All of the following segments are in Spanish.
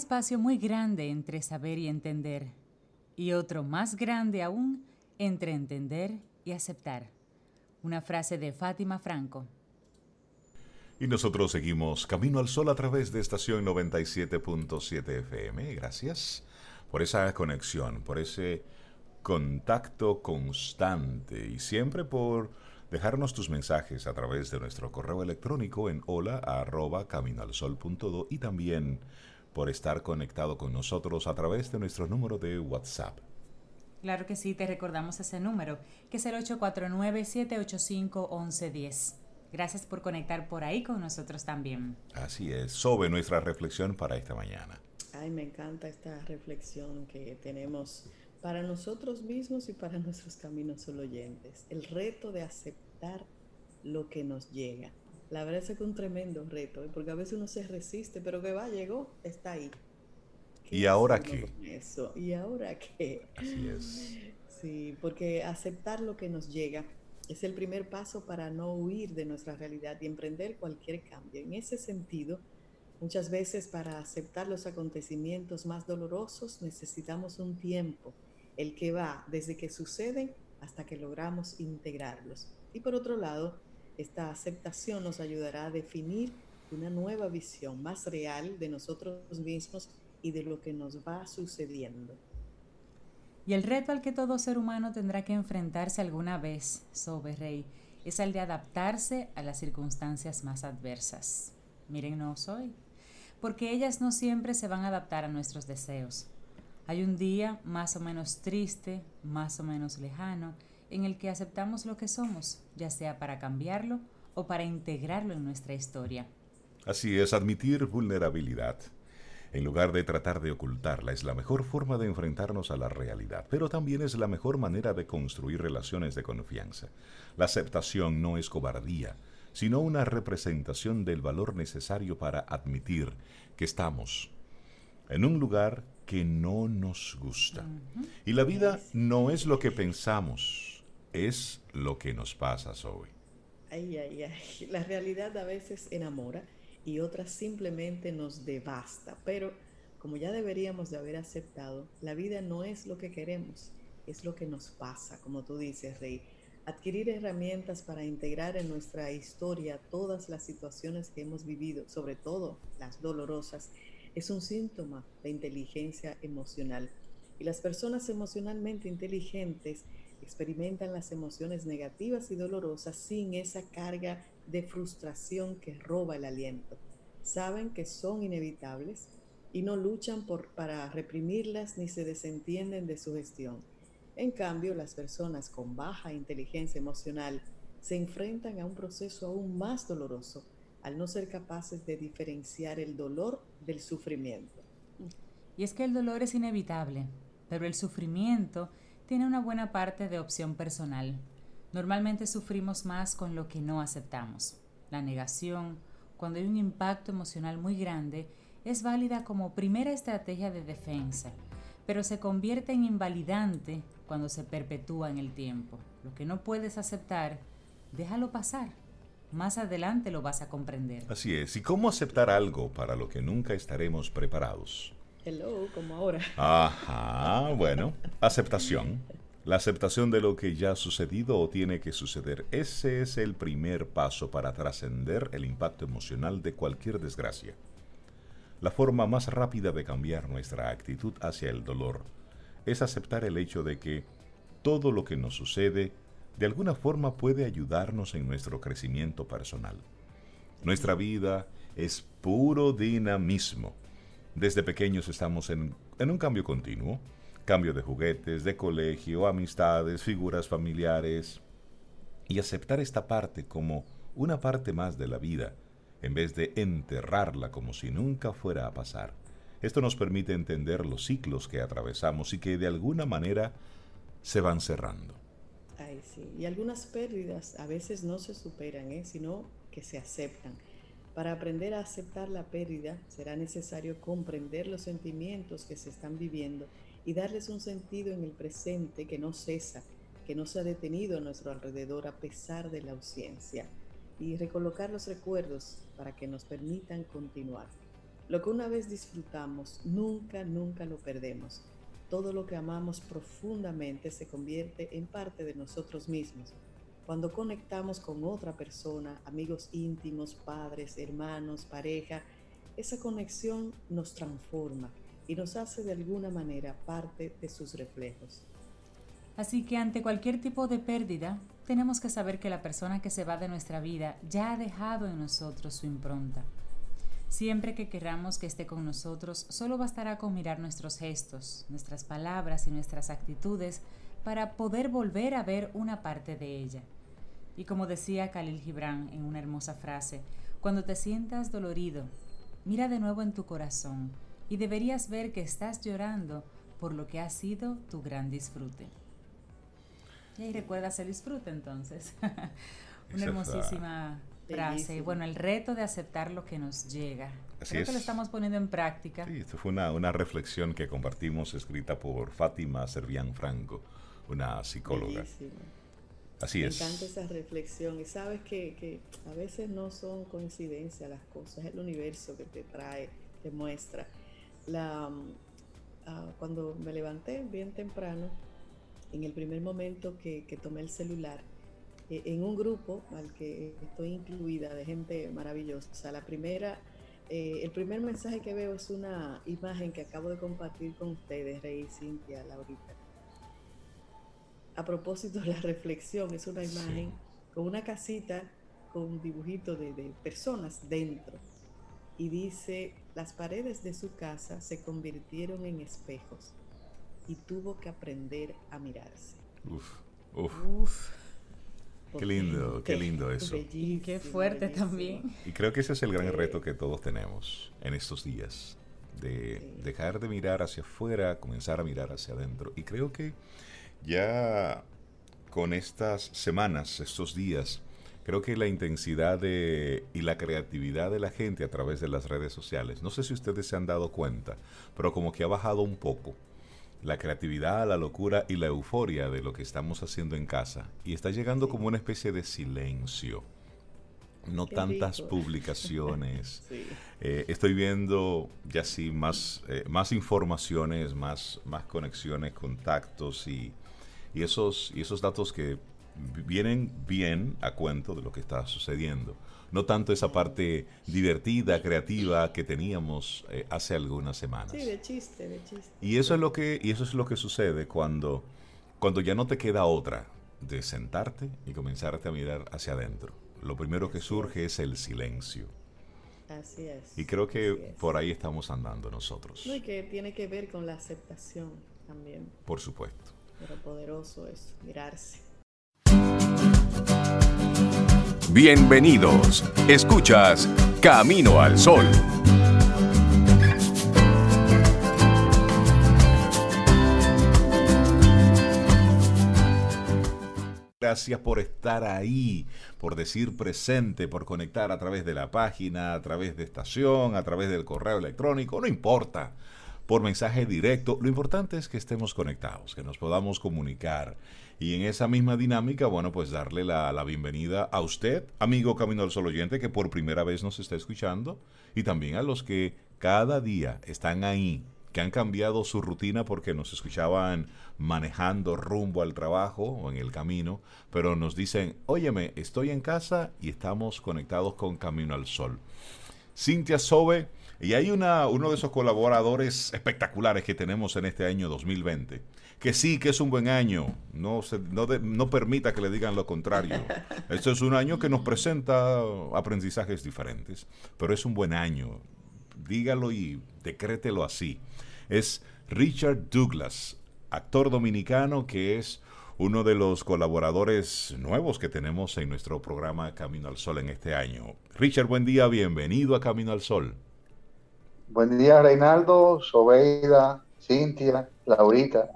Espacio muy grande entre saber y entender, y otro más grande aún entre entender y aceptar. Una frase de Fátima Franco. Y nosotros seguimos Camino al Sol a través de estación 97.7 FM. Gracias por esa conexión, por ese contacto constante y siempre por dejarnos tus mensajes a través de nuestro correo electrónico en hola arroba y también por estar conectado con nosotros a través de nuestro número de WhatsApp. Claro que sí, te recordamos ese número, que es el 849-785-1110. Gracias por conectar por ahí con nosotros también. Así es, sobre nuestra reflexión para esta mañana. Ay, me encanta esta reflexión que tenemos para nosotros mismos y para nuestros caminos solo oyentes. El reto de aceptar lo que nos llega. La verdad es que es un tremendo reto, ¿eh? porque a veces uno se resiste, pero que va, llegó, está ahí. ¿Y ahora qué? Eso? ¿Y ahora qué? Así es. Sí, porque aceptar lo que nos llega es el primer paso para no huir de nuestra realidad y emprender cualquier cambio. En ese sentido, muchas veces para aceptar los acontecimientos más dolorosos necesitamos un tiempo, el que va desde que suceden hasta que logramos integrarlos. Y por otro lado, esta aceptación nos ayudará a definir una nueva visión más real de nosotros mismos y de lo que nos va sucediendo. Y el reto al que todo ser humano tendrá que enfrentarse alguna vez, Rey, es el de adaptarse a las circunstancias más adversas. Mírennos hoy, porque ellas no siempre se van a adaptar a nuestros deseos. Hay un día más o menos triste, más o menos lejano, en el que aceptamos lo que somos, ya sea para cambiarlo o para integrarlo en nuestra historia. Así es, admitir vulnerabilidad. En lugar de tratar de ocultarla, es la mejor forma de enfrentarnos a la realidad, pero también es la mejor manera de construir relaciones de confianza. La aceptación no es cobardía, sino una representación del valor necesario para admitir que estamos en un lugar que no nos gusta. Y la vida no es lo que pensamos, es lo que nos pasa, hoy. Ay, ay, ay. La realidad a veces enamora y otras simplemente nos devasta, pero como ya deberíamos de haber aceptado, la vida no es lo que queremos, es lo que nos pasa, como tú dices, Rey. Adquirir herramientas para integrar en nuestra historia todas las situaciones que hemos vivido, sobre todo las dolorosas, es un síntoma de inteligencia emocional. Y las personas emocionalmente inteligentes experimentan las emociones negativas y dolorosas sin esa carga de frustración que roba el aliento. Saben que son inevitables y no luchan por, para reprimirlas ni se desentienden de su gestión. En cambio, las personas con baja inteligencia emocional se enfrentan a un proceso aún más doloroso al no ser capaces de diferenciar el dolor del sufrimiento. Y es que el dolor es inevitable, pero el sufrimiento tiene una buena parte de opción personal. Normalmente sufrimos más con lo que no aceptamos. La negación, cuando hay un impacto emocional muy grande, es válida como primera estrategia de defensa, pero se convierte en invalidante cuando se perpetúa en el tiempo. Lo que no puedes aceptar, déjalo pasar. Más adelante lo vas a comprender. Así es. ¿Y cómo aceptar algo para lo que nunca estaremos preparados? Hello, como ahora. Ajá, bueno, aceptación. La aceptación de lo que ya ha sucedido o tiene que suceder. Ese es el primer paso para trascender el impacto emocional de cualquier desgracia. La forma más rápida de cambiar nuestra actitud hacia el dolor es aceptar el hecho de que todo lo que nos sucede de alguna forma puede ayudarnos en nuestro crecimiento personal. Nuestra vida es puro dinamismo. Desde pequeños estamos en, en un cambio continuo, cambio de juguetes, de colegio, amistades, figuras familiares, y aceptar esta parte como una parte más de la vida, en vez de enterrarla como si nunca fuera a pasar. Esto nos permite entender los ciclos que atravesamos y que de alguna manera se van cerrando. Ay, sí. Y algunas pérdidas a veces no se superan, ¿eh? sino que se aceptan. Para aprender a aceptar la pérdida será necesario comprender los sentimientos que se están viviendo y darles un sentido en el presente que no cesa, que no se ha detenido a nuestro alrededor a pesar de la ausencia y recolocar los recuerdos para que nos permitan continuar. Lo que una vez disfrutamos, nunca, nunca lo perdemos. Todo lo que amamos profundamente se convierte en parte de nosotros mismos. Cuando conectamos con otra persona, amigos íntimos, padres, hermanos, pareja, esa conexión nos transforma y nos hace de alguna manera parte de sus reflejos. Así que ante cualquier tipo de pérdida, tenemos que saber que la persona que se va de nuestra vida ya ha dejado en nosotros su impronta. Siempre que queramos que esté con nosotros, solo bastará con mirar nuestros gestos, nuestras palabras y nuestras actitudes para poder volver a ver una parte de ella. Y como decía Khalil Gibran en una hermosa frase, cuando te sientas dolorido, mira de nuevo en tu corazón y deberías ver que estás llorando por lo que ha sido tu gran disfrute. Y recuerda se disfrute entonces. Una hermosísima frase. Y bueno, el reto de aceptar lo que nos llega. Así Creo que lo estamos poniendo en práctica. Sí, esto fue una, una reflexión que compartimos escrita por Fátima Servián Franco, una psicóloga. Así es. Me encanta esa reflexión. Y sabes que, que a veces no son coincidencias las cosas, es el universo que te trae, te muestra. La, mm, ah, cuando me levanté bien temprano, en el primer momento que, tomé el celular, eh, en un grupo al que estoy incluida de gente maravillosa. La primera, eh, el primer mensaje que veo es una imagen que acabo de compartir con ustedes, Rey Cintia, Laurita. A propósito de la reflexión, es una imagen con una casita con un dibujito de, de personas dentro. Y dice, las paredes de su casa se convirtieron en espejos y tuvo que aprender a mirarse. Uf, uf. Qué lindo, qué lindo eso. Y qué fuerte también. Y creo que ese es el gran reto que todos tenemos en estos días, de dejar de mirar hacia afuera, comenzar a mirar hacia adentro. Y creo que ya con estas semanas, estos días, creo que la intensidad de, y la creatividad de la gente a través de las redes sociales, no sé si ustedes se han dado cuenta, pero como que ha bajado un poco la creatividad, la locura y la euforia de lo que estamos haciendo en casa. Y está llegando como una especie de silencio. No tantas publicaciones. Eh, estoy viendo ya sí más, eh, más informaciones, más, más conexiones, contactos y, y, esos, y esos datos que vienen bien a cuento de lo que está sucediendo no tanto esa parte divertida, creativa que teníamos eh, hace algunas semanas. Sí, de chiste, de chiste. Y eso es lo que, y eso es lo que sucede cuando, cuando ya no te queda otra de sentarte y comenzarte a mirar hacia adentro. Lo primero que surge es. el silencio. Así es. Y creo que por ahí estamos andando nosotros. No, y que tiene que ver con la aceptación también. Por supuesto. Pero poderoso es mirarse. Bienvenidos. Escuchas Camino al Sol. Gracias por estar ahí, por decir presente, por conectar a través de la página, a través de estación, a través del correo electrónico, no importa, por mensaje directo. Lo importante es que estemos conectados, que nos podamos comunicar y en esa misma dinámica, bueno, pues darle la, bienvenida a usted, amigo Camino al Sol oyente, que por primera vez nos está escuchando, y también a los que cada día están ahí, que han cambiado su rutina porque nos escuchaban manejando rumbo al trabajo o en el camino, pero nos dicen, óyeme, estoy en casa y estamos conectados con Camino al Sol. Cintia Sobe, Y hay una, uno de esos colaboradores espectaculares que tenemos en este año 2020, que sí que es un buen año, no, se, no, no permita que le digan lo contrario. Este es un año que nos presenta aprendizajes diferentes, pero es un buen año. Dígalo y decrételo así. Es Richard Douglas, actor dominicano que es uno de los colaboradores nuevos que tenemos en nuestro programa Camino al Sol en este año. Richard, buen día, bienvenido a Camino al Sol. Buen día, Reinaldo, Sobeida, Cintia, Laurita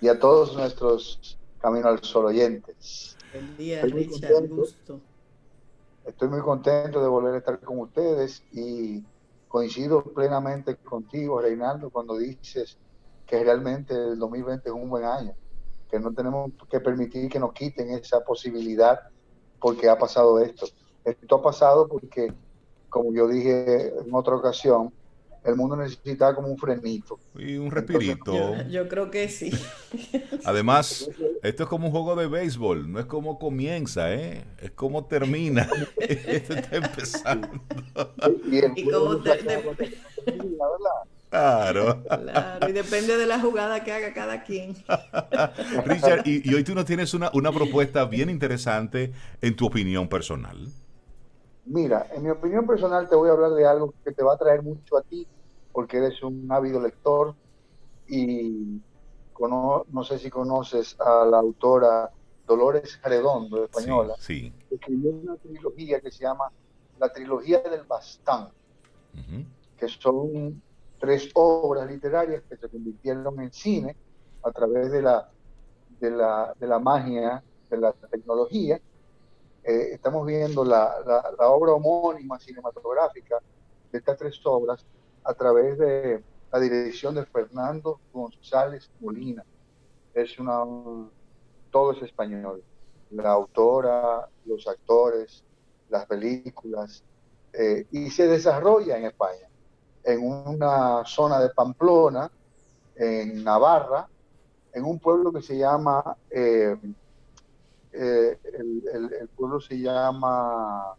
y a todos nuestros Camino al Sol oyentes. Buen día, Richard, gusto. Estoy muy contento de volver a estar con ustedes y coincido plenamente contigo, Reinaldo, cuando dices que realmente el 2020 es un buen año, que no tenemos que permitir que nos quiten esa posibilidad porque ha pasado esto. Esto ha pasado porque, como yo dije en otra ocasión, el mundo necesita como un frenito. Y un respirito. yo, creo que sí. Además, esto es como un juego de béisbol, no es como comienza, ¿eh? es como termina. esto está empezando. Y, como Claro. Claro, y depende de la jugada que haga cada quien. Richard, y, hoy tú nos tienes una, una propuesta bien interesante en tu opinión personal. Mira, en mi opinión personal te voy a hablar de algo que te va a traer mucho a ti, porque eres un ávido lector y no sé si conoces a la autora Dolores Redondo, española, sí, escribió una trilogía que se llama La Trilogía del Bastán, que son tres obras literarias que se convirtieron en cine a través de la, de la, de la magia de la tecnología eh, estamos viendo la, la, obra homónima cinematográfica de estas tres obras a través de la dirección de Fernando González Molina. Es una, todo es español. La autora, los actores, las películas, eh, y se desarrolla en España, en una zona de Pamplona, en Navarra, en un pueblo que se llama eh, eh, el, pueblo se llama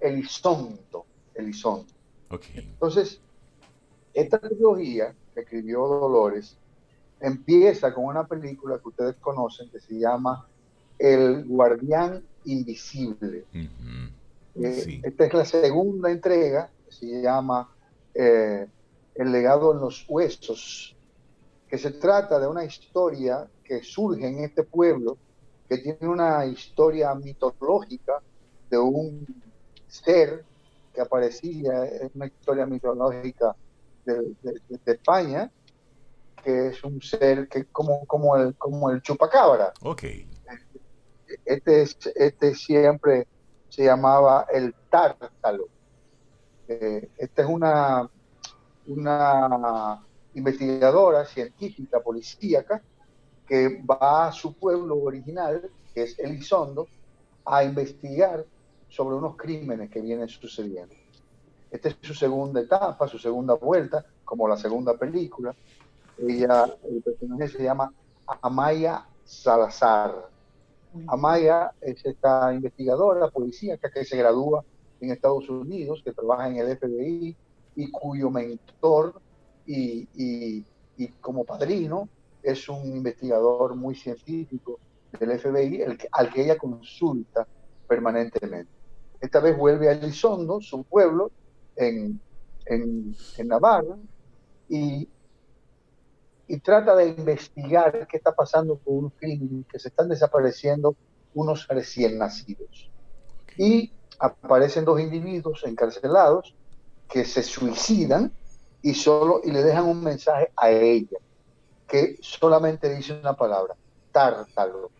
Elizondo. Elizondo. Entonces, esta trilogía que escribió Dolores empieza con una película que ustedes conocen que se llama El Guardián Invisible. Eh, esta es la segunda entrega, que se llama eh, El legado en los huesos que se trata de una historia que surge en este pueblo, que tiene una historia mitológica de un ser que aparecía en una historia mitológica de, España, que es un ser que como, como, el, como el chupacabra. Ok. Este, este siempre se llamaba el tártalo. Eh, esta es una, una investigadora, científica, policíaca, que va a su pueblo original, que es Elizondo, a investigar sobre unos crímenes que vienen sucediendo. Esta es su segunda etapa, su segunda vuelta, como la segunda película. Ella, el personaje se llama Amaya Salazar. Amaya es esta investigadora policíaca que se gradúa en Estados Unidos, que trabaja en el FBI y cuyo mentor y, como padrino es un investigador muy científico del FBI el al que ella consulta permanentemente. Esta vez vuelve a Elizondo, su pueblo, en, en, Navarra, y, y trata de investigar qué está pasando con unos crímenes que se están desapareciendo unos recién nacidos. Y aparecen dos individuos encarcelados que se suicidan y solo y le dejan un mensaje a ella que solamente dice una palabra, tártalo.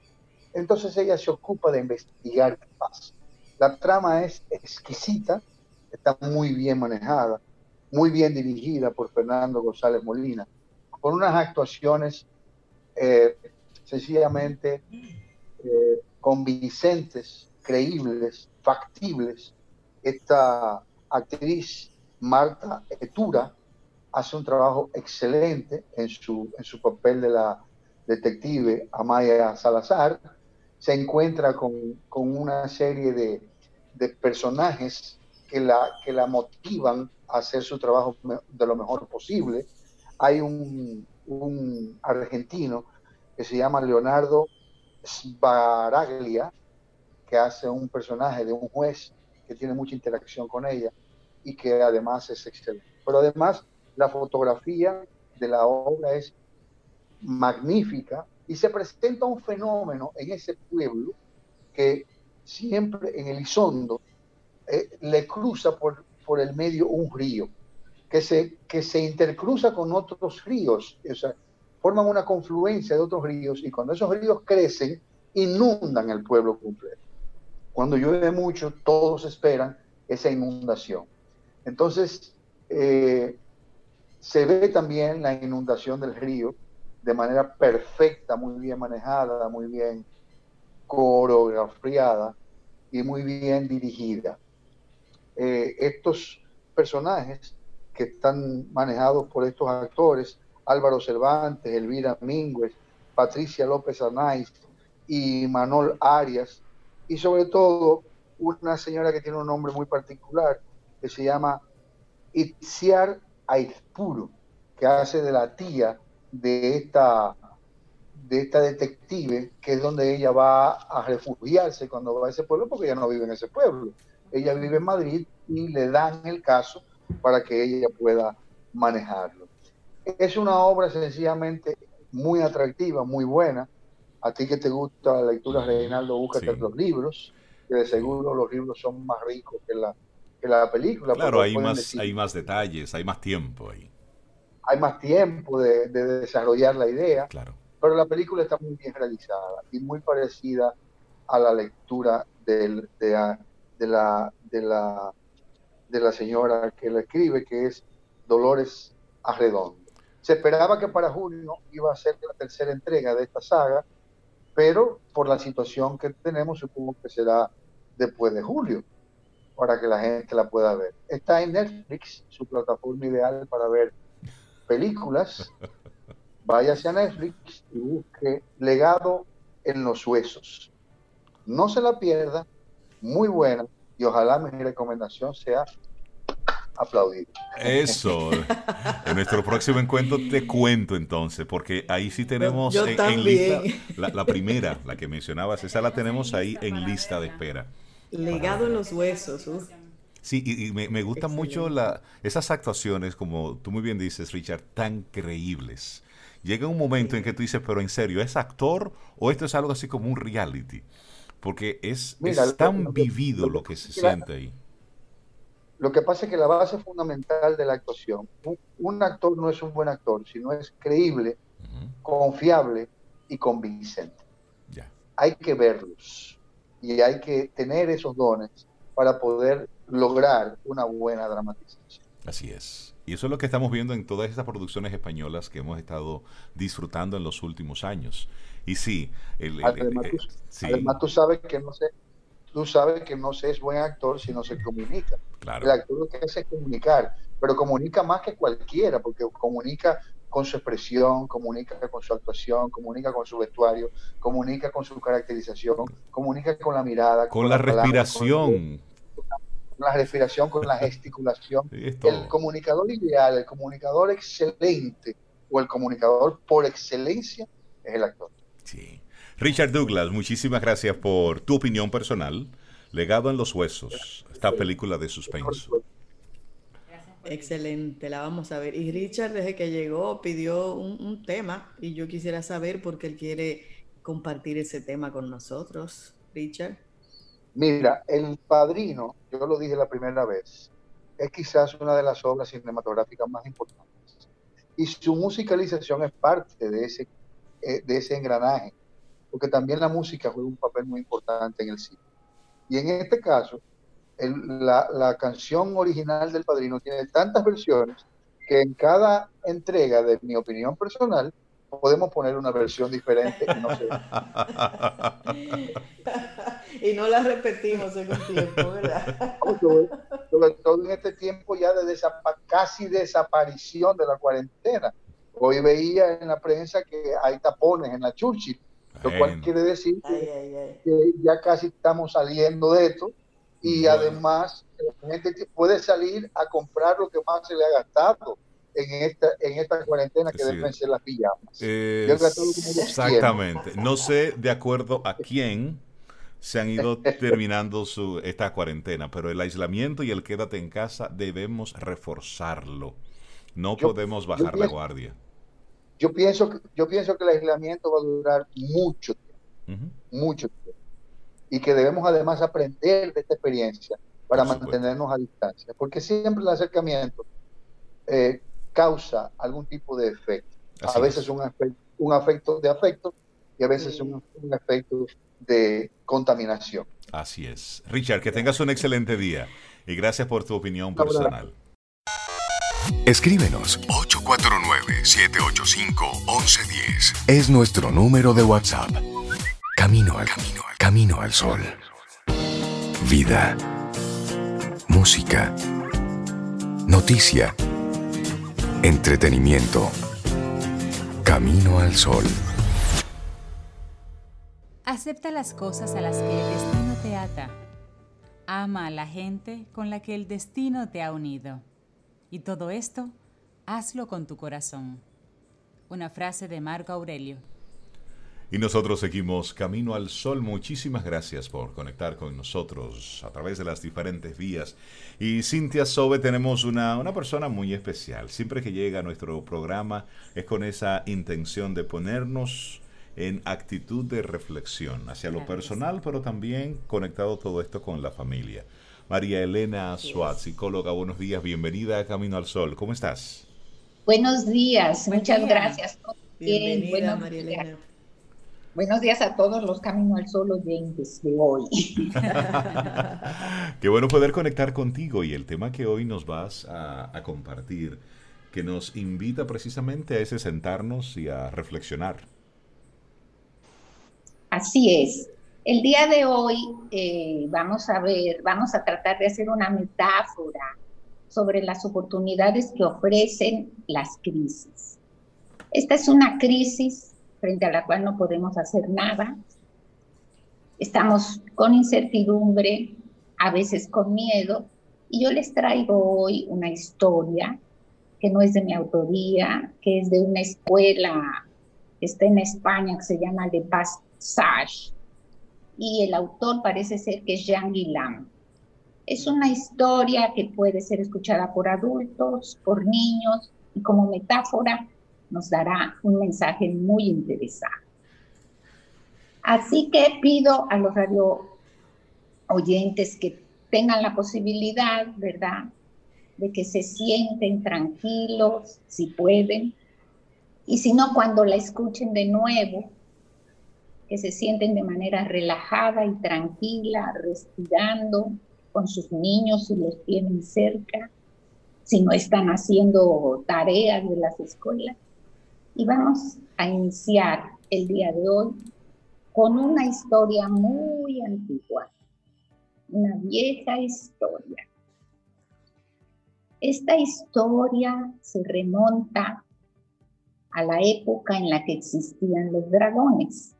Entonces ella se ocupa de investigar qué pasa. La trama es exquisita, está muy bien manejada, muy bien dirigida por Fernando González Molina, con unas actuaciones eh, sencillamente eh, convincentes, creíbles, factibles. Esta actriz Marta Etura, hace un trabajo excelente en su, en su papel de la detective Amaya Salazar, se encuentra con, una serie de, personajes que la, que la motivan a hacer su trabajo de lo mejor posible. Hay un, un argentino que se llama Leonardo Sbaraglia, que hace un personaje de un juez que tiene mucha interacción con ella y que además es excelente. Pero además la fotografía de la obra es magnífica y se presenta un fenómeno en ese pueblo que siempre en Elizondo eh, le cruza por, por el medio un río que se, que se intercruza con otros ríos, o sea, forman una confluencia de otros ríos y cuando esos ríos crecen, inundan el pueblo completo. Cuando llueve mucho, todos esperan esa inundación. Entonces, eh, se ve también la inundación del río de manera perfecta, muy bien manejada, muy bien coreografiada y muy bien dirigida. Eh, estos personajes que están manejados por estos actores, Álvaro Cervantes, Elvira Mínguez, Patricia López Arnaiz y Manol Arias, y sobre todo una señora que tiene un nombre muy particular, que se llama Itziar Aizpuro, que hace de la tía de esta, de esta detective, que es donde ella va a refugiarse cuando va a ese pueblo, porque ella no vive en ese pueblo. Ella vive en Madrid y le dan el caso para que ella pueda manejarlo. Es una obra sencillamente muy atractiva, muy buena. A ti que te gusta la lectura, Reinaldo, búscate los libros, que de seguro los libros son más ricos que la, que la película. Claro, hay más, hay más detalles, hay más tiempo ahí. Hay más tiempo de, desarrollar la idea. Claro. Pero la película está muy bien realizada y muy parecida a la lectura de, la, de la de la señora que la escribe, que es Dolores Arredondo. Se esperaba que para junio iba a ser la tercera entrega de esta saga, pero por la situación que tenemos, supongo que será después de julio, para que la gente la pueda ver. Está en Netflix, su plataforma ideal para ver películas. Váyase a Netflix y busque Legado en los Huesos. No se la pierda, muy buena, y ojalá mi recomendación sea aplaudir. Eso. en nuestro próximo encuentro te cuento entonces, porque ahí sí tenemos en, lista la, primera, la que mencionabas, esa la tenemos ahí en lista de espera. Legado en los huesos. Sí, y, me, gustan mucho la, esas actuaciones, como tú muy bien dices, Richard, tan creíbles. Llega un momento en que tú dices, pero en serio, ¿es actor o esto es algo así como un reality? Porque es, tan vivido lo que se siente ahí. Lo que pasa es que la base fundamental de la actuación, un, actor no es un buen actor, sino es creíble, confiable y convincente. Hay que verlos y hay que tener esos dones para poder lograr una buena dramatización. Así es. Y eso es lo que estamos viendo en todas estas producciones españolas que hemos estado disfrutando en los últimos años. Y sí, el, además, tú, sabes que no se, tú sabes que no se es buen actor si no se comunica. El actor lo que hace es comunicar, pero comunica más que cualquiera, porque comunica con su expresión, comunica con su actuación, comunica con su vestuario, comunica con su caracterización, comunica con la mirada. Con, la, respiración. con, la respiración, con la gesticulación. el comunicador ideal, el comunicador excelente o el comunicador por excelencia es el actor. Sí. Richard Douglas, muchísimas gracias por tu opinión personal. Legado en los huesos, esta película de suspenso. Excelente, la vamos a ver. Y Richard desde que llegó pidió un, tema y yo quisiera saber por qué él quiere compartir ese tema con nosotros. Richard. Mira, El Padrino, yo lo dije la primera vez, es quizás una de las obras cinematográficas más importantes. Y su musicalización es parte de ese, eh, de ese engranaje porque también la música juega un papel muy importante en el cine. Y en este caso, la, la, canción original del Padrino tiene tantas versiones que en cada entrega, de mi opinión personal, podemos poner una versión diferente y no, y no la repetimos en un tiempo, ¿verdad? Sobre todo en este tiempo ya de casi desaparición de la cuarentena. Hoy veía en la prensa que hay tapones en la Churchill lo cual quiere decir que, ya casi estamos saliendo de esto y además la gente puede salir a comprar lo que más se le ha gastado en esta, en esta cuarentena que deben ser las pijamas. exactamente. No sé de acuerdo a quién se han ido terminando su, esta cuarentena, pero el aislamiento y el quédate en casa debemos reforzarlo. No podemos bajar la guardia. Yo pienso, que, yo pienso que el aislamiento va a durar mucho tiempo, mucho tiempo. Y que debemos además aprender de esta experiencia para mantenernos a distancia, porque siempre el acercamiento eh, causa algún tipo de efecto. a veces un, efecto, un afecto de afecto y a veces un, un efecto de contaminación. Así es. Richard, que tengas un excelente día y gracias por tu opinión personal. Escríbenos 849-785-1110. Es nuestro número de WhatsApp. Camino al camino, al camino al sol. Vida. Música. Noticia. Entretenimiento. Camino al sol. Acepta las cosas a las que el destino te ata. Ama a la gente con la que el destino te ha unido. Y todo esto, hazlo con tu corazón. Una frase de Marco Aurelio. Y nosotros seguimos Camino al Sol. Muchísimas gracias por conectar con nosotros a través de las diferentes vías. Y Cintia Sobe tenemos una, una persona muy especial. Siempre que llega a nuestro programa es con esa intención de ponernos en actitud de reflexión hacia lo personal, pero también conectado todo esto con la familia. María Elena Suárez, psicóloga, buenos días, bienvenida a Camino al Sol. ¿Cómo estás? Buenos días, muchas gracias. Bienvenida, María Elena. Buenos días a todos los Camino al Sol oyentes de hoy. Qué bueno poder conectar contigo y el tema que hoy nos vas a, a compartir, que nos invita precisamente a ese sentarnos y a reflexionar. Así es. El día de hoy eh, vamos a ver, vamos a tratar de hacer una metáfora sobre las oportunidades que ofrecen las crisis. Esta es una crisis frente a la cual no podemos hacer nada. Estamos con incertidumbre, a veces con miedo, y yo les traigo hoy una historia que no es de mi autoría, que es de una escuela que está en España que se llama Le Passage y el autor parece ser que es Jean Guilam. Es una historia que puede ser escuchada por adultos, por niños y como metáfora nos dará un mensaje muy interesante. Así que pido a los radio oyentes que tengan la posibilidad, ¿verdad?, de que se sienten tranquilos, si pueden, y si no, cuando la escuchen de nuevo, que se sienten de manera relajada y tranquila, respirando con sus niños si los tienen cerca, si no están haciendo tareas de las escuelas. Y vamos a iniciar el día de hoy con una historia muy antigua, una vieja historia. Esta historia se remonta a la época en la que existían los dragones.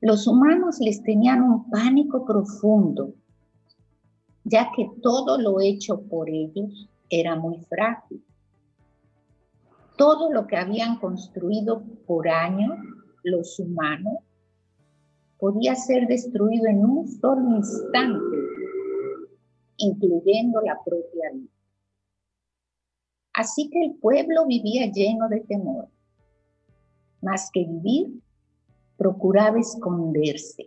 Los humanos les tenían un pánico profundo, ya que todo lo hecho por ellos era muy frágil. Todo lo que habían construido por años los humanos podía ser destruido en un solo instante, incluyendo la propia vida. Así que el pueblo vivía lleno de temor. Más que vivir, procuraba esconderse.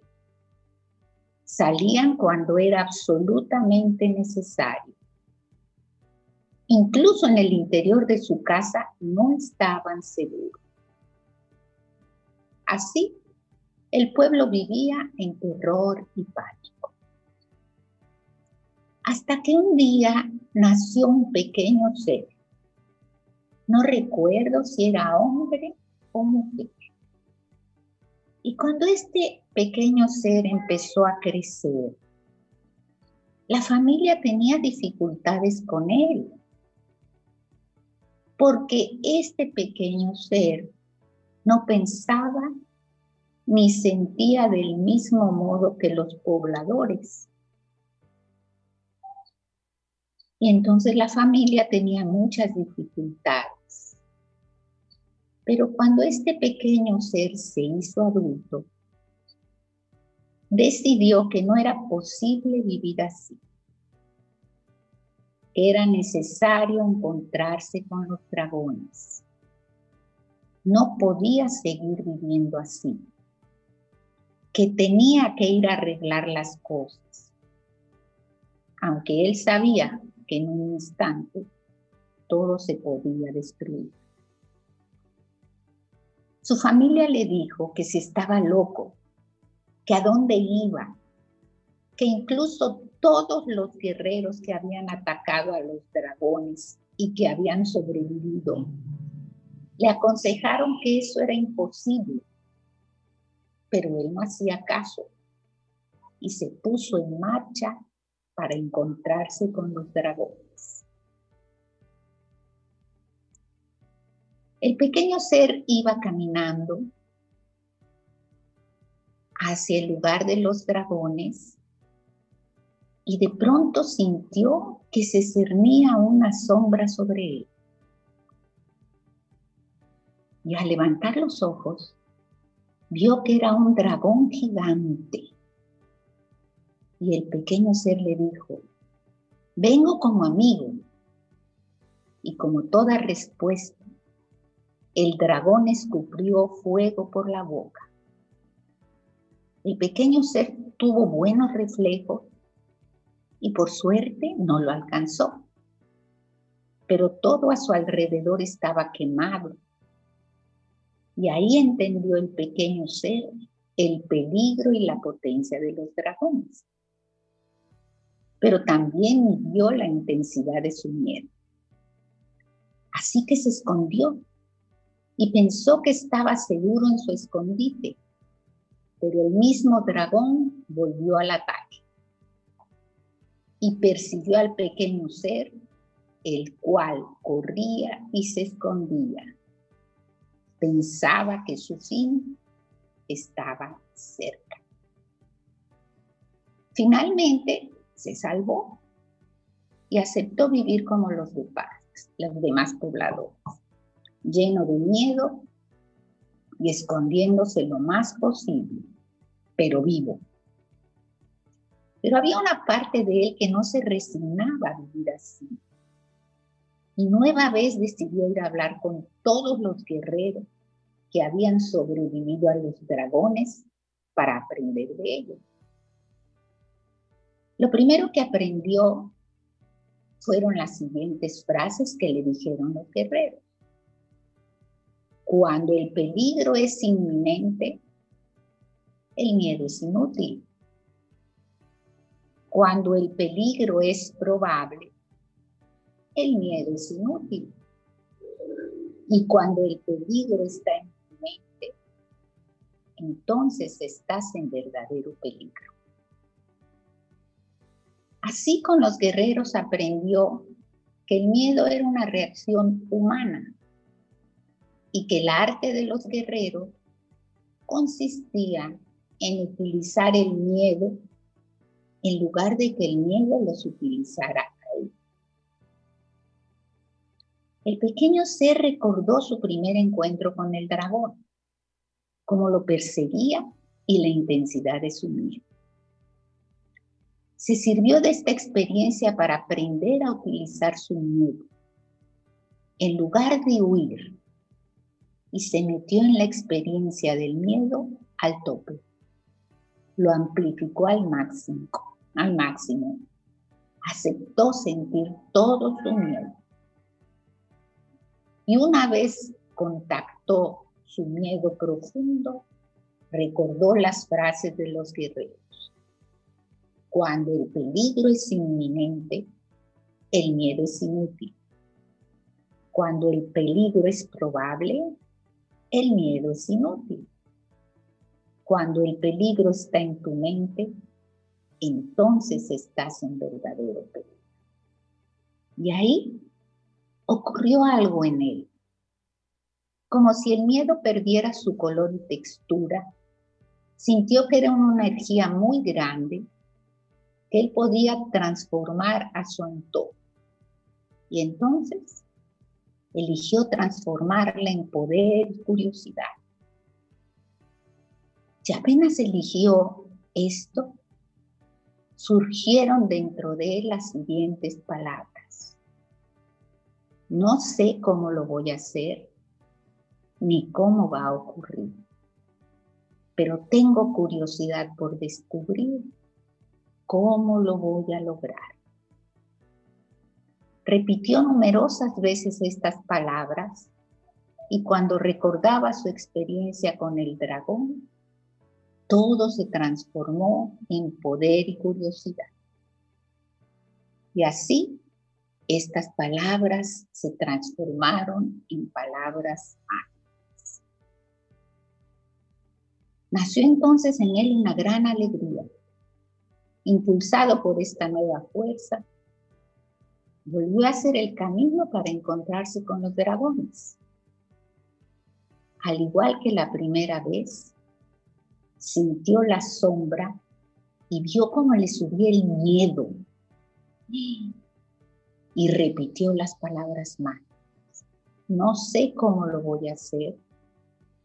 Salían cuando era absolutamente necesario. Incluso en el interior de su casa no estaban seguros. Así, el pueblo vivía en terror y pánico. Hasta que un día nació un pequeño ser. No recuerdo si era hombre o mujer. Y cuando este pequeño ser empezó a crecer, la familia tenía dificultades con él, porque este pequeño ser no pensaba ni sentía del mismo modo que los pobladores. Y entonces la familia tenía muchas dificultades. Pero cuando este pequeño ser se hizo adulto, decidió que no era posible vivir así. Era necesario encontrarse con los dragones. No podía seguir viviendo así. Que tenía que ir a arreglar las cosas. Aunque él sabía que en un instante todo se podía destruir. Su familia le dijo que si estaba loco, que a dónde iba, que incluso todos los guerreros que habían atacado a los dragones y que habían sobrevivido, le aconsejaron que eso era imposible, pero él no hacía caso y se puso en marcha para encontrarse con los dragones. El pequeño ser iba caminando hacia el lugar de los dragones y de pronto sintió que se cernía una sombra sobre él. Y al levantar los ojos, vio que era un dragón gigante. Y el pequeño ser le dijo, vengo como amigo. Y como toda respuesta, el dragón escupió fuego por la boca. El pequeño ser tuvo buenos reflejos y por suerte no lo alcanzó. Pero todo a su alrededor estaba quemado. Y ahí entendió el pequeño ser el peligro y la potencia de los dragones. Pero también midió la intensidad de su miedo. Así que se escondió y pensó que estaba seguro en su escondite pero el mismo dragón volvió al ataque y persiguió al pequeño ser, el cual corría y se escondía. Pensaba que su fin estaba cerca. Finalmente se salvó y aceptó vivir como los demás, los demás pobladores, lleno de miedo y escondiéndose lo más posible pero vivo. Pero había una parte de él que no se resignaba a vivir así. Y nueva vez decidió ir a hablar con todos los guerreros que habían sobrevivido a los dragones para aprender de ellos. Lo primero que aprendió fueron las siguientes frases que le dijeron los guerreros. Cuando el peligro es inminente, el miedo es inútil. Cuando el peligro es probable, el miedo es inútil. Y cuando el peligro está en tu mente, entonces estás en verdadero peligro. Así con los guerreros aprendió que el miedo era una reacción humana y que el arte de los guerreros consistía en utilizar el miedo en lugar de que el miedo los utilizara a él. El pequeño ser recordó su primer encuentro con el dragón, cómo lo perseguía y la intensidad de su miedo. Se sirvió de esta experiencia para aprender a utilizar su miedo. En lugar de huir, y se metió en la experiencia del miedo al tope lo amplificó al máximo, al máximo. Aceptó sentir todo su miedo. Y una vez contactó su miedo profundo, recordó las frases de los guerreros. Cuando el peligro es inminente, el miedo es inútil. Cuando el peligro es probable, el miedo es inútil. Cuando el peligro está en tu mente, entonces estás en verdadero peligro. Y ahí ocurrió algo en él, como si el miedo perdiera su color y textura sintió que era una energía muy grande que él podía transformar a su entorno. Y entonces eligió transformarla en poder y curiosidad. Y apenas eligió esto, surgieron dentro de él las siguientes palabras. No sé cómo lo voy a hacer, ni cómo va a ocurrir, pero tengo curiosidad por descubrir cómo lo voy a lograr. Repitió numerosas veces estas palabras y cuando recordaba su experiencia con el dragón, todo se transformó en poder y curiosidad. Y así estas palabras se transformaron en palabras mágicas. Nació entonces en él una gran alegría. Impulsado por esta nueva fuerza, volvió a hacer el camino para encontrarse con los dragones. Al igual que la primera vez, sintió la sombra y vio cómo le subía el miedo. Y repitió las palabras mágicas. No sé cómo lo voy a hacer,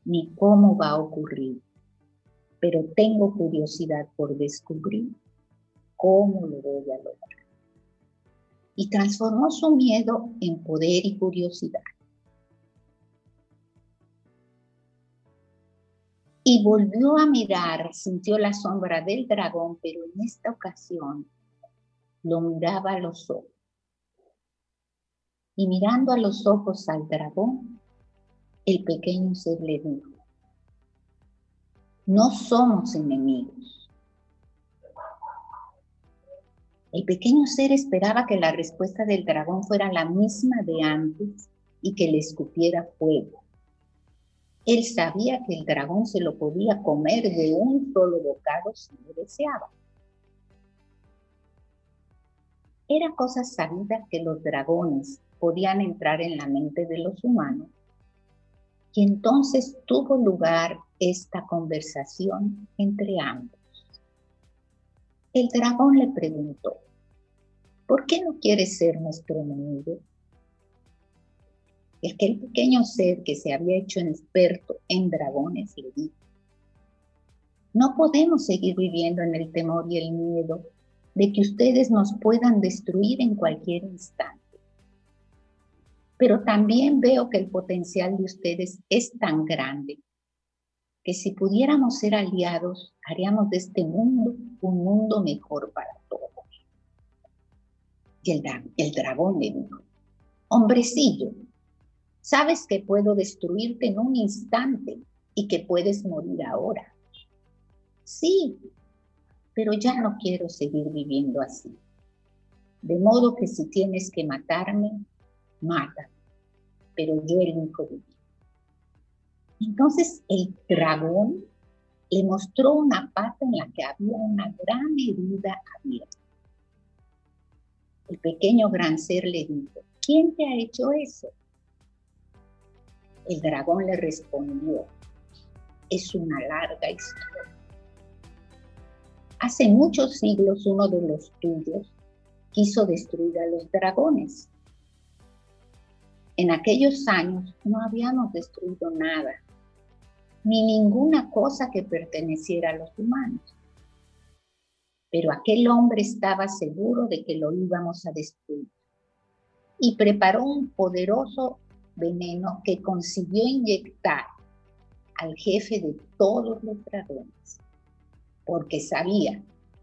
ni cómo va a ocurrir, pero tengo curiosidad por descubrir cómo lo voy a lograr. Y transformó su miedo en poder y curiosidad. Y volvió a mirar, sintió la sombra del dragón, pero en esta ocasión lo miraba a los ojos. Y mirando a los ojos al dragón, el pequeño ser le dijo, no somos enemigos. El pequeño ser esperaba que la respuesta del dragón fuera la misma de antes y que le escupiera fuego. Él sabía que el dragón se lo podía comer de un solo bocado si lo deseaba. Era cosa sabida que los dragones podían entrar en la mente de los humanos y entonces tuvo lugar esta conversación entre ambos. El dragón le preguntó, ¿por qué no quieres ser nuestro enemigo? Aquel pequeño ser que se había hecho experto en dragones le dijo, no podemos seguir viviendo en el temor y el miedo de que ustedes nos puedan destruir en cualquier instante. Pero también veo que el potencial de ustedes es tan grande que si pudiéramos ser aliados, haríamos de este mundo un mundo mejor para todos. Y el, el dragón le dijo, hombrecillo, Sabes que puedo destruirte en un instante y que puedes morir ahora. Sí, pero ya no quiero seguir viviendo así. De modo que si tienes que matarme, mata, pero yo elijo vivir. Entonces el dragón le mostró una pata en la que había una gran herida abierta. El pequeño gran ser le dijo, ¿quién te ha hecho eso? El dragón le respondió, es una larga historia. Hace muchos siglos uno de los tuyos quiso destruir a los dragones. En aquellos años no habíamos destruido nada, ni ninguna cosa que perteneciera a los humanos. Pero aquel hombre estaba seguro de que lo íbamos a destruir y preparó un poderoso veneno que consiguió inyectar al jefe de todos los dragones, porque sabía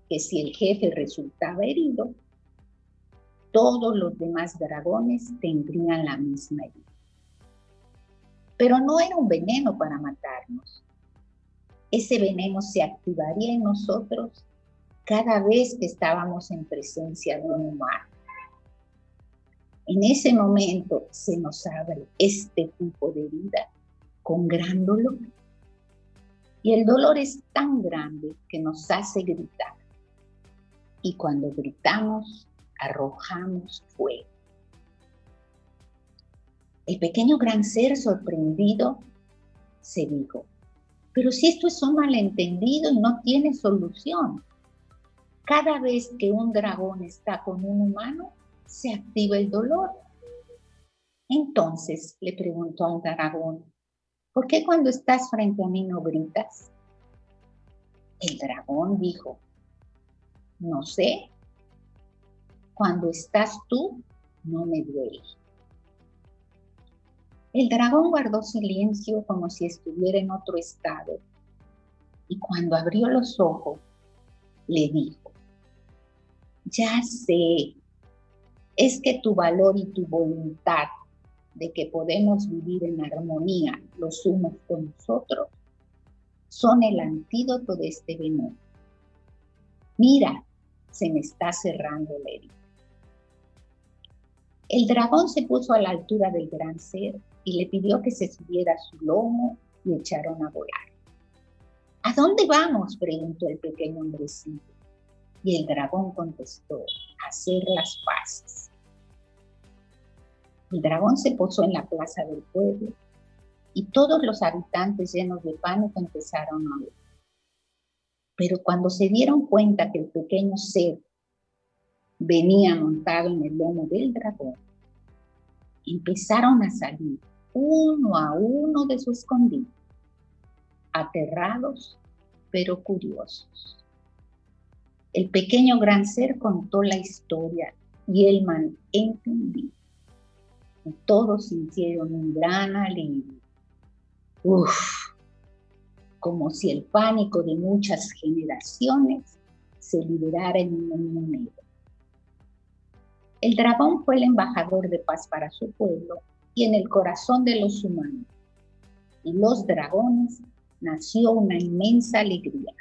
que si el jefe resultaba herido, todos los demás dragones tendrían la misma herida. Pero no era un veneno para matarnos. Ese veneno se activaría en nosotros cada vez que estábamos en presencia de un humano. En ese momento se nos abre este tipo de herida con gran dolor. Y el dolor es tan grande que nos hace gritar. Y cuando gritamos, arrojamos fuego. El pequeño gran ser sorprendido se dijo, Pero si esto es un malentendido y no tiene solución, cada vez que un dragón está con un humano, se activa el dolor. Entonces le preguntó al dragón, ¿por qué cuando estás frente a mí no gritas? El dragón dijo, no sé, cuando estás tú no me duele. El dragón guardó silencio como si estuviera en otro estado y cuando abrió los ojos le dijo, ya sé, es que tu valor y tu voluntad de que podemos vivir en armonía los unos con los otros son el antídoto de este veneno. Mira, se me está cerrando la herida. El dragón se puso a la altura del gran ser y le pidió que se subiera a su lomo y echaron a volar. ¿A dónde vamos? preguntó el pequeño hombrecito. Y el dragón contestó, a hacer las paces. El dragón se posó en la plaza del pueblo y todos los habitantes llenos de pánico empezaron a oír. Pero cuando se dieron cuenta que el pequeño ser venía montado en el lomo del dragón, empezaron a salir uno a uno de su escondite, aterrados pero curiosos. El pequeño gran ser contó la historia y el man entendió. Todos sintieron un gran alivio. Uf, como si el pánico de muchas generaciones se liberara en un momento. El dragón fue el embajador de paz para su pueblo y en el corazón de los humanos. Y los dragones nació una inmensa alegría.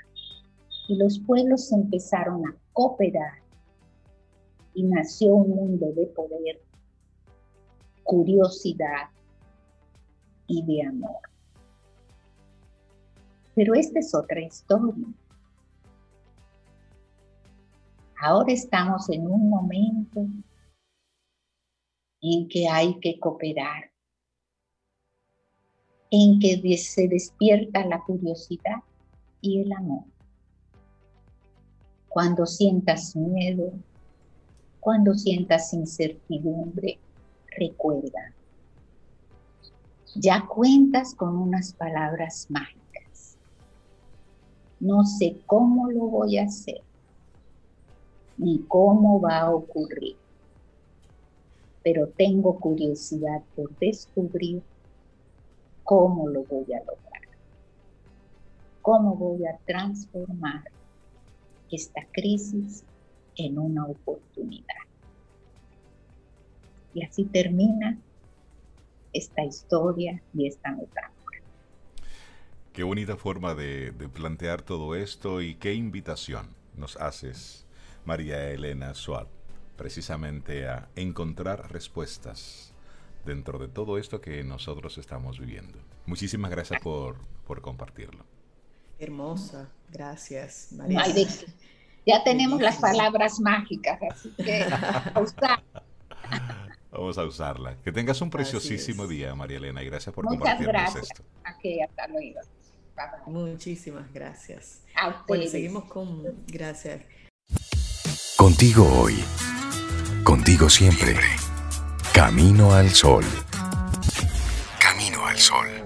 Y los pueblos empezaron a cooperar. Y nació un mundo de poder, curiosidad y de amor. Pero esta es otra historia. Ahora estamos en un momento en que hay que cooperar, en que se despierta la curiosidad y el amor. Cuando sientas miedo, cuando sientas incertidumbre, recuerda, ya cuentas con unas palabras mágicas. No sé cómo lo voy a hacer, ni cómo va a ocurrir pero tengo curiosidad por descubrir cómo lo voy a lograr, cómo voy a transformar esta crisis en una oportunidad. Y así termina esta historia y esta metáfora. Qué bonita forma de, plantear todo esto y qué invitación nos haces, María Elena Suárez precisamente a encontrar respuestas dentro de todo esto que nosotros estamos viviendo. Muchísimas gracias por, por compartirlo. Hermosa, gracias. María. ya tenemos las palabras mágicas, así que Vamos a usarla. Que tengas un preciosísimo día, María Elena, y gracias por compartirnos esto. Aquí, hasta luego. Muchísimas gracias. seguimos con... Gracias. Contigo hoy Contigo siempre. Camino al sol. Camino al sol.